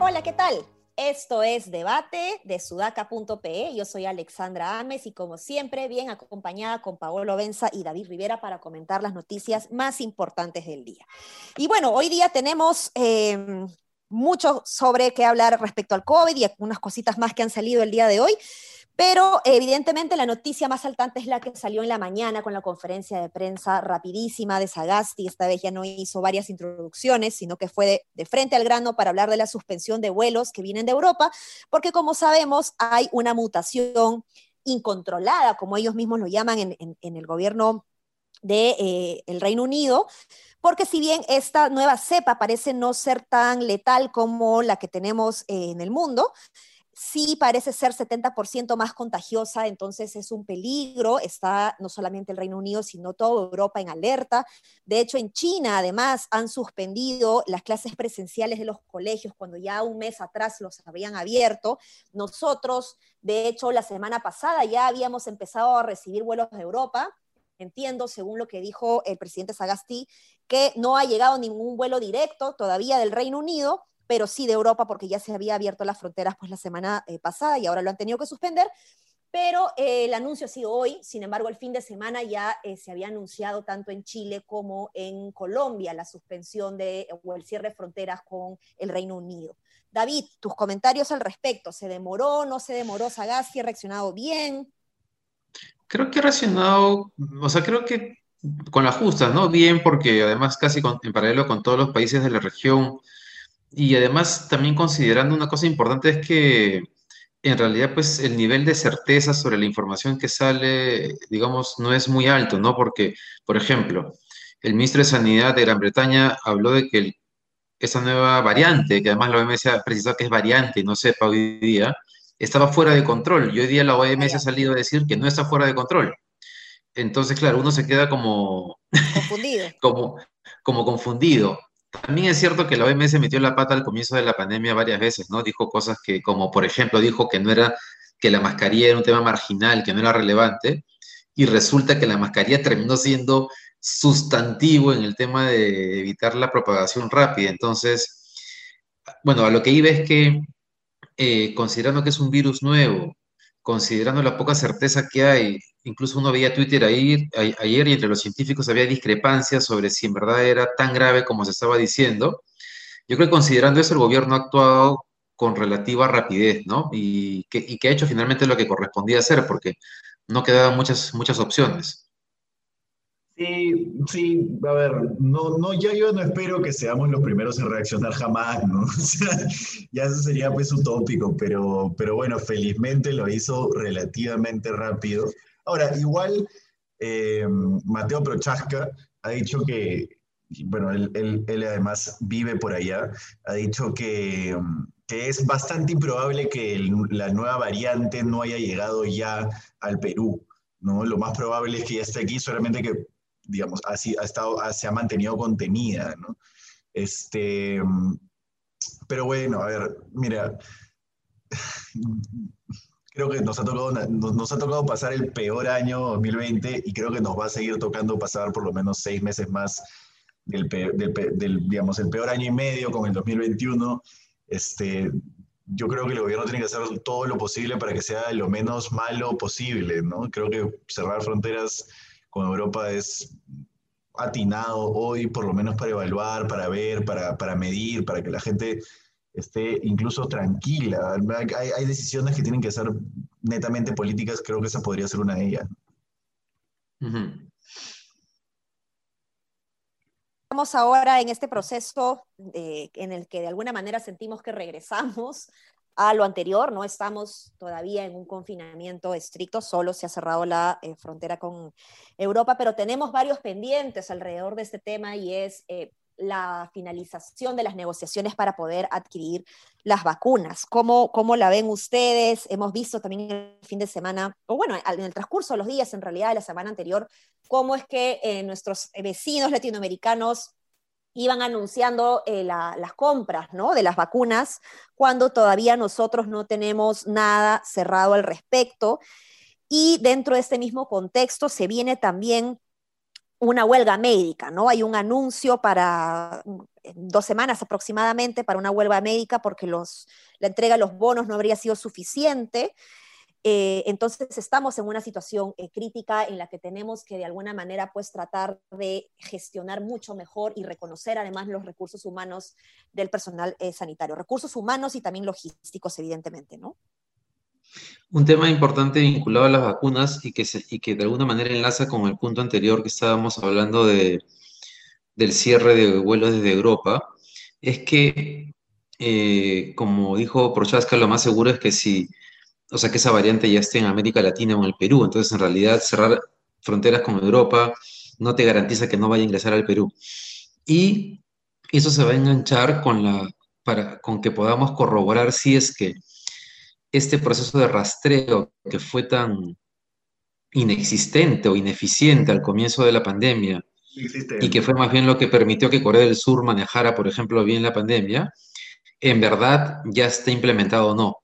Hola, ¿qué tal? Esto es Debate de sudaca.pe. Yo soy Alexandra Ames y como siempre, bien acompañada con Paolo Benza y David Rivera para comentar las noticias más importantes del día. Y bueno, hoy día tenemos em, mucho sobre qué hablar respecto al COVID y algunas cositas más que han salido el día de hoy. Pero evidentemente la noticia más saltante es la que salió en la mañana con la conferencia de prensa rapidísima de Sagasti. Esta vez ya no hizo varias introducciones, sino que fue de, frente al grano para hablar de la suspensión de vuelos que vienen de Europa, porque como sabemos hay una mutación incontrolada, como ellos mismos lo llaman en, el gobierno del de, eh, Reino Unido, porque si bien esta nueva cepa parece no ser tan letal como la que tenemos en el mundo, sí parece ser 70% más contagiosa, entonces es un peligro. Está no solamente el Reino Unido, sino toda Europa en alerta. De hecho, en China, además, han suspendido las clases presenciales de los colegios cuando ya un mes atrás los habían abierto. Nosotros, de hecho, la semana pasada ya habíamos empezado a recibir vuelos de Europa. Entiendo, según lo que dijo el presidente Sagasti, que no ha llegado ningún vuelo directo todavía del Reino Unido, pero sí de Europa porque ya se había abierto las fronteras pues la semana eh, pasada y ahora lo han tenido que suspender. Pero eh, el anuncio ha sido hoy, sin embargo, el fin de semana ya eh, se había anunciado tanto en Chile como en Colombia la suspensión de, o el cierre de fronteras con el Reino Unido. David, tus comentarios al respecto. ¿Se demoró, no se demoró Sagasti? ¿Ha reaccionado bien? Creo que ha reaccionado, o sea, creo que con las justas, ¿no? Bien, porque además casi en paralelo con todos los países de la región y además, también considerando una cosa importante es que en realidad, pues el nivel de certeza sobre la información que sale, digamos, no es muy alto, ¿no? Porque, por ejemplo, el ministro de Sanidad de Gran Bretaña habló de que esa nueva variante, que además la OMS ha precisado que es variante y no sepa hoy día, estaba fuera de control. Y hoy día la OMS ha salido a decir que no está fuera de control. Entonces, claro, uno se queda como... Confundido. como, como confundido. También es cierto que la OMS metió la pata al comienzo de la pandemia varias veces, ¿no? Dijo cosas que, como por ejemplo, dijo que no era, que la mascarilla era un tema marginal, que no era relevante, y resulta que la mascarilla terminó siendo sustantivo en el tema de evitar la propagación rápida. Entonces, bueno, a lo que iba es que, eh, considerando que es un virus nuevo, considerando la poca certeza que hay, incluso uno veía Twitter ahí, ayer y entre los científicos había discrepancias sobre si en verdad era tan grave como se estaba diciendo. Yo creo que considerando eso, el gobierno ha actuado con relativa rapidez, ¿no? Y que, y que ha hecho finalmente lo que correspondía hacer, porque no quedaban muchas, muchas opciones. Sí, sí, a ver, no, no, ya yo no espero que seamos los primeros en reaccionar jamás, ¿no? O sea, ya eso sería pues utópico, pero, pero bueno, felizmente lo hizo relativamente rápido. Ahora, igual, eh, Mateo Prochaska ha dicho que, bueno, él, él, él, además vive por allá, ha dicho que, que es bastante improbable que la nueva variante no haya llegado ya al Perú, ¿no? Lo más probable es que ya esté aquí, solamente que digamos, así ha estado, se ha mantenido contenida, ¿no? Este, pero bueno, a ver, mira, creo que nos ha tocado, nos, ha tocado pasar el peor año 2020 y creo que nos va a seguir tocando pasar por lo menos seis meses más del, del, digamos, el peor año y medio con el 2021. Este, yo creo que el gobierno tiene que hacer todo lo posible para que sea lo menos malo posible, ¿no? Creo que cerrar fronteras con Europa es atinado hoy, por lo menos para evaluar, para ver, para, para medir, para que la gente esté incluso tranquila. Hay, hay, decisiones que tienen que ser netamente políticas, creo que esa podría ser una de ellas. Estamos ahora en este proceso en el que de alguna manera sentimos que regresamos a lo anterior, no estamos todavía en un confinamiento estricto, solo se ha cerrado la eh, frontera con Europa, pero tenemos varios pendientes alrededor de este tema y es, eh, la finalización de las negociaciones para poder adquirir las vacunas. ¿Cómo, cómo la ven ustedes? Hemos visto también el fin de semana, o bueno, en el transcurso de los días, en realidad, de la semana anterior, cómo es que eh, nuestros vecinos latinoamericanos iban anunciando eh, las compras ¿no? de las vacunas cuando todavía nosotros no tenemos nada cerrado al respecto. Y dentro de este mismo contexto se viene también una huelga médica, ¿no? Hay un anuncio para mm, dos semanas aproximadamente para una huelga médica porque la entrega de los bonos no habría sido suficiente. Eh, entonces estamos en una situación eh, crítica en la que tenemos que de alguna manera pues tratar de gestionar mucho mejor y reconocer además los recursos humanos del personal eh, sanitario, recursos humanos y también logísticos evidentemente, ¿no? Un tema importante vinculado a las vacunas y que, y que de alguna manera enlaza con el punto anterior que estábamos hablando de, del cierre de vuelos desde Europa, es que, como dijo Prochaska, lo más seguro es que si o sea, que esa variante ya esté en América Latina o en el Perú. Entonces, en realidad, cerrar fronteras con Europa no te garantiza que no vaya a ingresar al Perú. Y eso se va a enganchar con, la, para, con que podamos corroborar si es que este proceso de rastreo que fue tan inexistente o ineficiente al comienzo de la pandemia y que fue más bien lo que permitió que Corea del Sur manejara, por ejemplo, bien la pandemia, en verdad ya está implementado o no.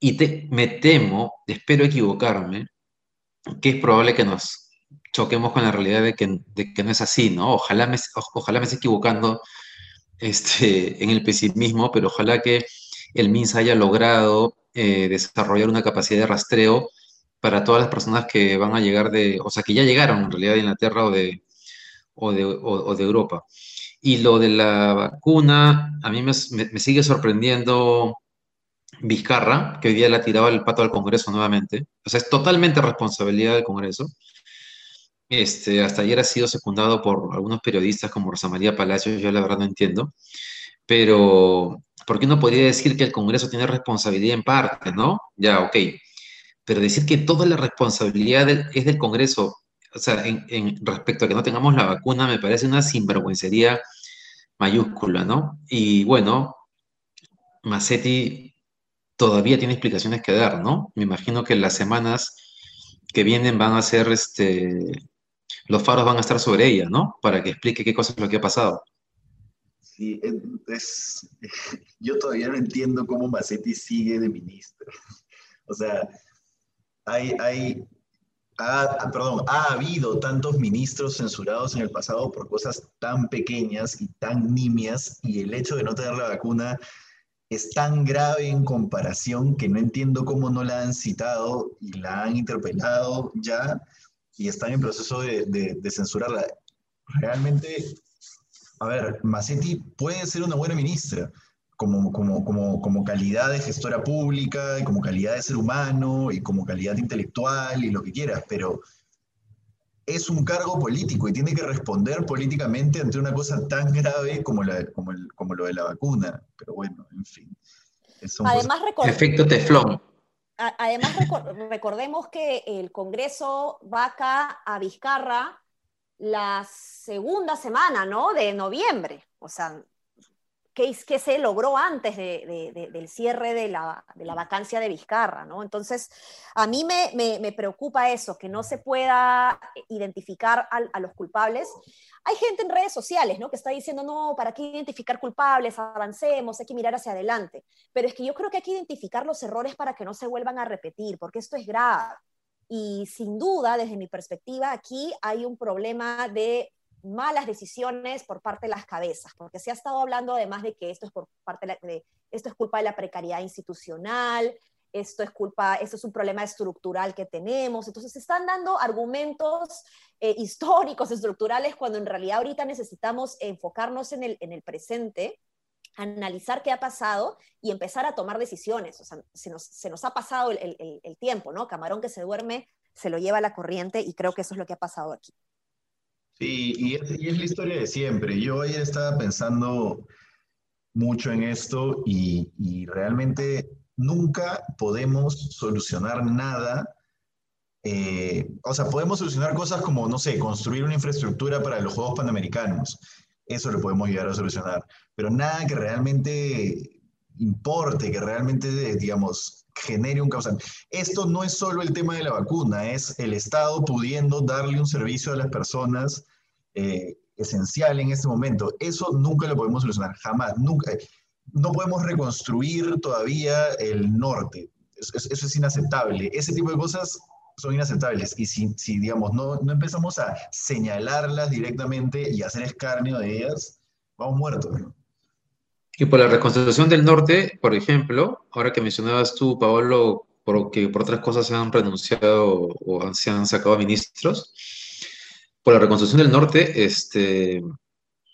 Y me temo, espero equivocarme, que es probable que nos choquemos con la realidad de que, que no es así, ¿no? Ojalá me, ojalá me esté equivocando este, en el pesimismo, pero ojalá que el MINS haya logrado eh, desarrollar una capacidad de rastreo para todas las personas que van a llegar de, o sea, que ya llegaron en realidad de Inglaterra o de, o de, o, de Europa. Y lo de la vacuna, a mí me, me sigue sorprendiendo Vizcarra, que hoy día le ha tirado el pato al Congreso nuevamente. O sea, es totalmente responsabilidad del Congreso. Este, hasta ayer ha sido secundado por algunos periodistas como Rosa María Palacios, yo la verdad no entiendo. Pero, ¿por qué no podría decir que el Congreso tiene responsabilidad en parte, no? Ya, ok. Pero decir que toda la responsabilidad es del Congreso, o sea, en, respecto a que no tengamos la vacuna, me parece una sinvergüencería mayúscula, ¿no? Y bueno, Massetti todavía tiene explicaciones que dar, ¿no? Me imagino que las semanas que vienen van a ser, este, los faros van a estar sobre ella, ¿no? Para que explique qué cosa es lo que ha pasado. Sí, es, yo todavía no entiendo cómo Macetti sigue de ministro. O sea, hay, hay, ha, perdón, ha habido tantos ministros censurados en el pasado por cosas tan pequeñas y tan nimias, y el hecho de no tener la vacuna es tan grave en comparación que no entiendo cómo no la han citado y la han interpelado ya y están en proceso de, censurarla. Realmente, a ver, Massetti puede ser una buena ministra como, como, como, como calidad de gestora pública, y como calidad de ser humano y como calidad intelectual y lo que quieras, pero es un cargo político y tiene que responder políticamente ante una cosa tan grave como, la, como, el, como lo de la vacuna. Pero bueno, en fin. Además, Efecto teflón. Además, recordemos que el Congreso va acá a Vizcarra la segunda semana, ¿no? De noviembre. O sea, que, se logró antes del cierre de la, vacancia de Vizcarra, ¿no? Entonces, a mí me, preocupa eso, que no se pueda identificar a, los culpables. Hay gente en redes sociales, ¿no? Que está diciendo, no, ¿para qué identificar culpables? Avancemos, hay que mirar hacia adelante. Pero es que yo creo que hay que identificar los errores para que no se vuelvan a repetir, porque esto es grave. Y sin duda, desde mi perspectiva, aquí hay un problema de malas decisiones por parte de las cabezas, porque se ha estado hablando además de que esto es por parte de, esto es culpa de la precariedad institucional, esto es culpa, esto es un problema estructural que tenemos. Entonces se están dando argumentos eh, históricos, estructurales, cuando en realidad ahorita necesitamos enfocarnos en el, en el presente, analizar qué ha pasado y empezar a tomar decisiones. O sea, se nos, se nos ha pasado el, el, tiempo, ¿no? Camarón que se duerme se lo lleva la corriente y creo que eso es lo que ha pasado aquí. Sí, y es, la historia de siempre. Yo ayer estaba pensando mucho en esto y, realmente nunca podemos solucionar nada. Eh, o sea, podemos solucionar cosas como, no sé, construir una infraestructura para los Juegos Panamericanos, eso lo podemos llegar a solucionar. Pero nada que realmente importe, que realmente, digamos, genere un causante. Esto no es solo el tema de la vacuna, es el Estado pudiendo darle un servicio a las personas eh, esencial en este momento. Eso nunca lo podemos solucionar, jamás, nunca. No podemos reconstruir todavía el norte. Eso, eso es inaceptable. Ese tipo de cosas son inaceptables. Y si, si digamos, no, no empezamos a señalarlas directamente y hacer escarnio de ellas, vamos muertos. Y por la reconstrucción del norte, por ejemplo, ahora que mencionabas tú, Paolo, porque por otras cosas se han renunciado o se han sacado ministros, por la reconstrucción del norte, este,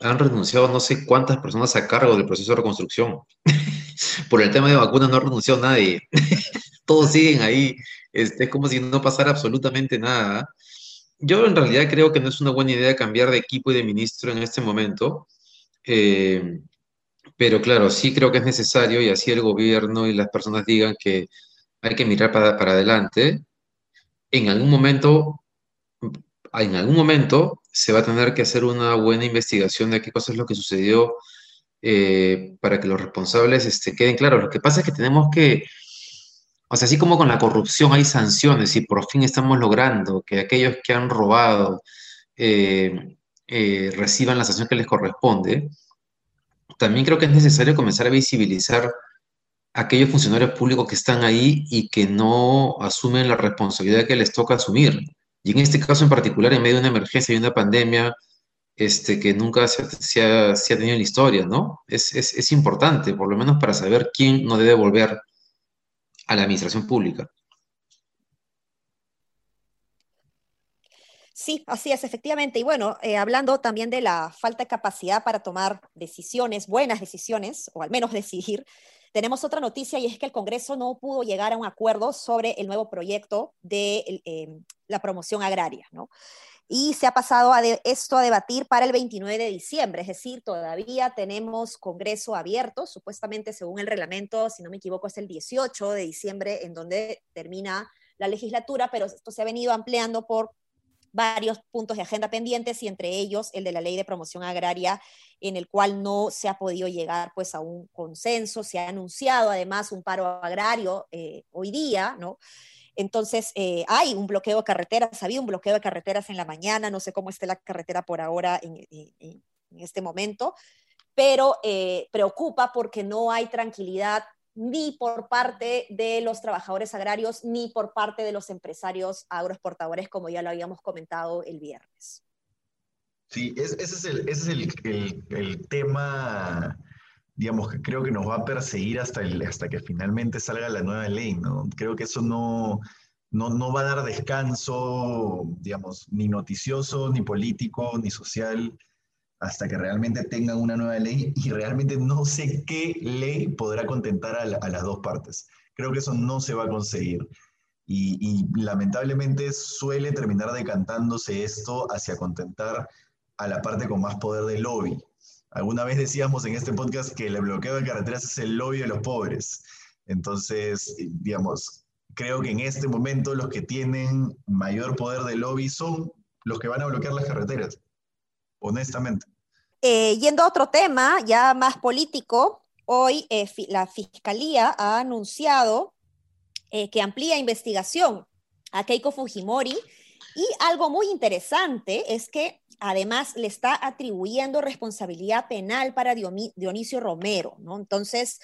han renunciado no sé cuántas personas a cargo del proceso de reconstrucción. por el tema de vacunas no ha renunciado nadie. Todos siguen ahí. Este, es como si no pasara absolutamente nada. Yo en realidad creo que no es una buena idea cambiar de equipo y de ministro en este momento. Eh, pero claro, sí creo que es necesario y así el gobierno y las personas digan que hay que mirar para, para adelante. En algún momento, en algún momento se va a tener que hacer una buena investigación de qué cosa es lo que sucedió eh, para que los responsables este, queden claros. Lo que pasa es que tenemos que, o sea, así como con la corrupción hay sanciones y por fin estamos logrando que aquellos que han robado eh, eh, reciban la sanción que les corresponde, también creo que es necesario comenzar a visibilizar a aquellos funcionarios públicos que están ahí y que no asumen la responsabilidad que les toca asumir. Y en este caso en particular, en medio de una emergencia y una pandemia este, que nunca se, ha, tenido en la historia, ¿no? Es, es importante, por lo menos para saber quién no debe volver a la administración pública. Sí, así es, efectivamente. Y bueno, eh, hablando también de la falta de capacidad para tomar decisiones, buenas decisiones, o al menos decidir, tenemos otra noticia y es que el Congreso no pudo llegar a un acuerdo sobre el nuevo proyecto de em, la promoción agraria, ¿no? Y se ha pasado a esto a debatir para el 29 de diciembre, es decir, todavía tenemos Congreso abierto, supuestamente según el reglamento, si no me equivoco, es el 18 de diciembre en donde termina la legislatura, pero esto se ha venido ampliando por varios puntos de agenda pendientes y entre ellos el de la ley de promoción agraria en el cual no se ha podido llegar pues a un consenso, se ha anunciado además un paro agrario eh, hoy día, ¿no? Entonces, eh, hay un bloqueo de carreteras, había un bloqueo de carreteras en la mañana, no sé cómo esté la carretera por ahora en, este momento, pero eh, preocupa porque no hay tranquilidad ni por parte de los trabajadores agrarios, ni por parte de los empresarios agroexportadores, como ya lo habíamos comentado el viernes. Sí, ese es, el, ese es el, tema, digamos, que creo que nos va a perseguir hasta, el, hasta que finalmente salga la nueva ley, ¿no? Creo que eso no, no, no va a dar descanso, digamos, ni noticioso, ni político, ni social hasta que realmente tengan una nueva ley y realmente no sé qué ley podrá contentar a, las dos partes. Creo que eso no se va a conseguir. Y, lamentablemente suele terminar decantándose esto hacia contentar a la parte con más poder del lobby. Alguna vez decíamos en este podcast que el bloqueo de carreteras es el lobby de los pobres. Entonces, digamos, creo que en este momento los que tienen mayor poder de lobby son los que van a bloquear las carreteras, honestamente. Eh, yendo a otro tema, ya más político, hoy eh, la Fiscalía ha anunciado eh, que amplía investigación a Keiko Fujimori y algo muy interesante es que además le está atribuyendo responsabilidad penal para Dionisio Romero, ¿no? Entonces,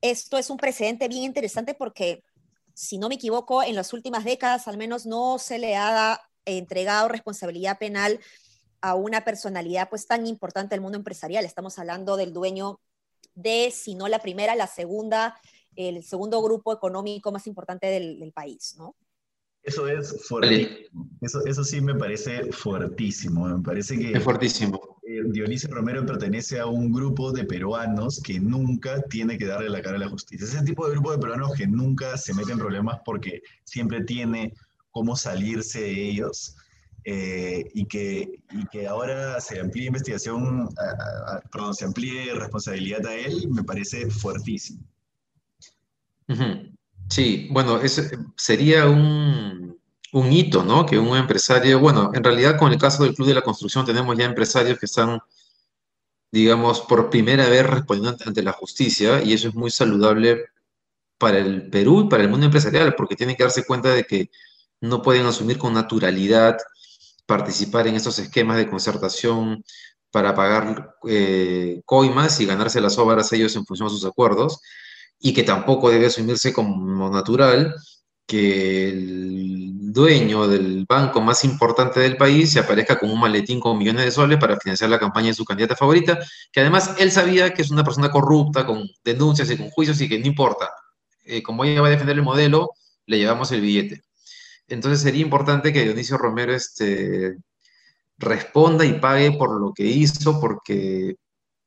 esto es un precedente bien interesante porque, si no me equivoco, en las últimas décadas al menos no se le ha entregado responsabilidad penal a una personalidad pues tan importante del mundo empresarial. Estamos hablando del dueño de, si no la primera, la segunda, el segundo grupo económico más importante del, país, ¿no? Eso es fuertísimo. Eso, eso sí me parece fuertísimo. Me parece que. Es fuertísimo. Eh, Dionisio Romero pertenece a un grupo de peruanos que nunca tiene que darle la cara a la justicia. Ese tipo de grupo de peruanos que nunca se mete en problemas porque siempre tiene cómo salirse de ellos. Eh, y, que, y que ahora se amplíe investigación, perdón, se amplíe responsabilidad a él, me parece fuertísimo. Sí, bueno, ese sería un, un, hito, ¿no? Que un empresario, bueno, en realidad con el caso del Club de la Construcción tenemos ya empresarios que están digamos, por primera vez respondiendo ante la justicia, y eso es muy saludable para el Perú y para el mundo empresarial, porque tienen que darse cuenta de que no pueden asumir con naturalidad participar en estos esquemas de concertación para pagar eh, coimas y ganarse las obras ellos en función de sus acuerdos, y que tampoco debe asumirse como natural que el dueño del banco más importante del país se aparezca con un maletín con millones de soles para financiar la campaña de su candidata favorita, que además él sabía que es una persona corrupta, con denuncias y con juicios y que no importa. Eh, como ella va a defender el modelo, le llevamos el billete. Entonces sería importante que Dionisio Romero este, responda y pague por lo que hizo, porque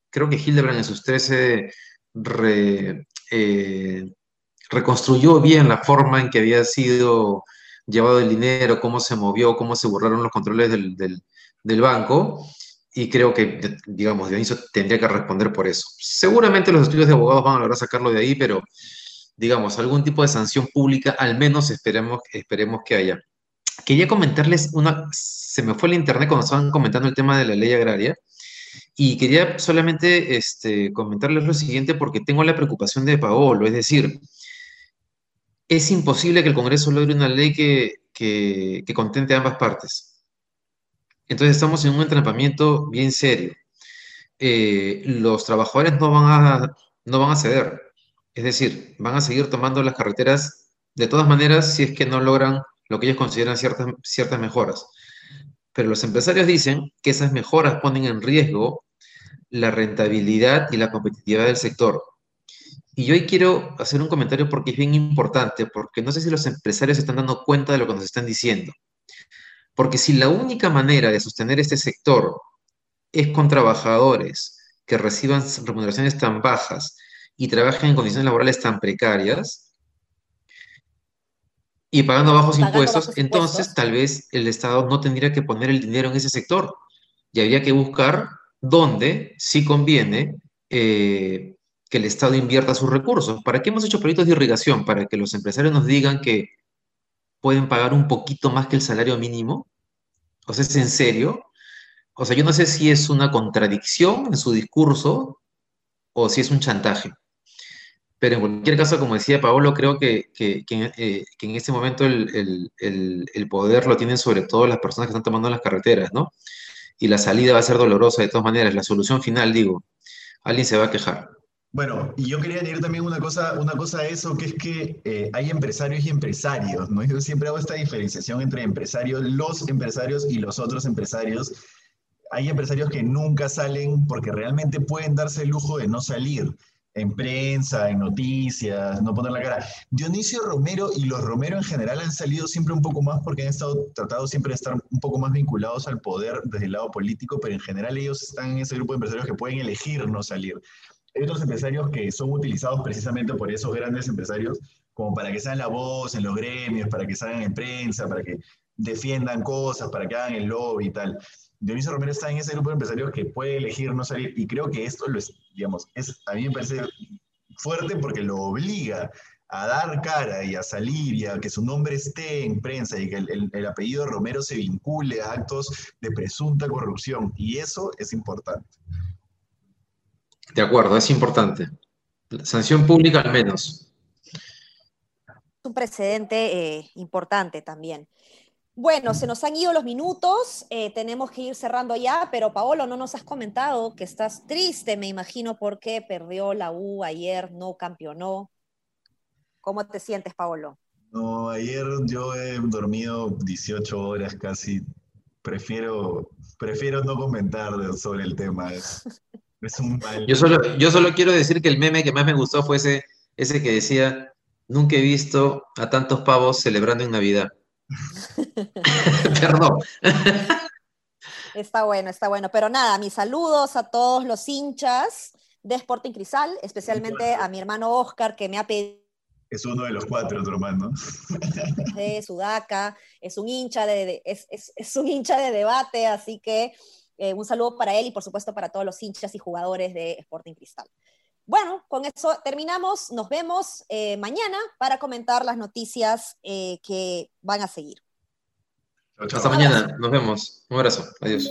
creo que Hildebrand en sus 13 eh, reconstruyó bien la forma en que había sido llevado el dinero, cómo se movió, cómo se borraron los controles del, banco, y creo que, digamos, Dionisio tendría que responder por eso. Seguramente los estudios de abogados van a lograr sacarlo de ahí, pero, digamos, algún tipo de sanción pública, al menos esperemos, esperemos que haya. Quería comentarles una, se me fue el internet cuando estaban comentando el tema de la ley agraria, y quería solamente este, comentarles lo siguiente porque tengo la preocupación de Paolo, es decir, es imposible que el Congreso logre una ley que, que, contente a ambas partes. Entonces estamos en un entrampamiento bien serio. Eh, los trabajadores no van, a, no van a ceder, es decir, van a seguir tomando las carreteras de todas maneras si es que no logran lo que ellos consideran ciertas, ciertas mejoras. Pero los empresarios dicen que esas mejoras ponen en riesgo la rentabilidad y la competitividad del sector. Y yo hoy quiero hacer un comentario porque es bien importante, porque no sé si los empresarios se están dando cuenta de lo que nos están diciendo. Porque si la única manera de sostener este sector es con trabajadores que reciban remuneraciones tan bajas y trabajen en condiciones laborales tan precarias y pagando bajos impuestos, entonces tal vez el Estado no tendría que poner el dinero en ese sector y habría que buscar dónde, si conviene, eh, que el Estado invierta sus recursos. ¿Para qué hemos hecho proyectos de irrigación? Para que los empresarios nos digan que pueden pagar un poquito más que el salario mínimo. O sea, ¿es en serio? O sea, yo no sé si es una contradicción en su discurso o si es un chantaje. Pero en cualquier caso, como decía Paolo, creo que, que, eh, en este momento el, el, poder lo tienen sobre todo las personas que están tomando las carreteras, ¿no? Y la salida va a ser dolorosa de todas maneras. La solución final, digo, alguien se va a quejar. Bueno, y yo quería añadir también una cosa, una cosa a eso, que es que eh, hay empresarios y empresarios, ¿no? Yo siempre hago esta diferenciación entre empresarios, los empresarios y los otros empresarios. Hay empresarios que nunca salen porque realmente pueden darse el lujo de no salir en prensa, en noticias, no poner la cara. Dionisio Romero y los Romero en general han salido siempre un poco más porque han estado tratados siempre de estar un poco más vinculados al poder desde el lado político, pero en general ellos están en ese grupo de empresarios que pueden elegir no salir hay otros empresarios que son utilizados precisamente por esos grandes empresarios como para que sean la voz en los gremios, para que salgan en prensa, para que defiendan cosas, para que hagan el lobby y tal. Dionisio Romero está en ese grupo de empresarios que puede elegir no salir y creo que esto lo es, digamos, es, a mí me parece fuerte porque lo obliga a dar cara y a salir y a que su nombre esté en prensa y que el, el apellido Romero se vincule a actos de presunta corrupción y eso es importante. De acuerdo, es importante. Sanción pública al menos. Un precedente eh, importante también. Bueno, se nos han ido los minutos, eh, tenemos que ir cerrando ya, pero Paolo, no nos has comentado que estás triste, me imagino, porque perdió la U ayer, no campeonó. ¿Cómo te sientes, Paolo? No, ayer yo he dormido 18 horas casi. Prefiero, prefiero no comentar sobre el tema. Yo solo, yo solo quiero decir que el meme que más me gustó fue ese, ese que decía, nunca he visto a tantos pavos celebrando en Navidad. Perdón. Está bueno, está bueno. Pero nada, mis saludos a todos los hinchas de Sporting Cristal, especialmente a mi hermano Oscar, que me ha pedido. Es uno de los cuatro, tu hermano. De Sudaca, es un hincha de, es, es un hincha de debate, así que eh, un saludo para él y por supuesto para todos los hinchas y jugadores de Sporting Cristal. Bueno, con eso terminamos. Nos vemos eh, mañana para comentar las noticias eh, que van a seguir. Hasta mañana. Nos vemos. Un abrazo. Adiós.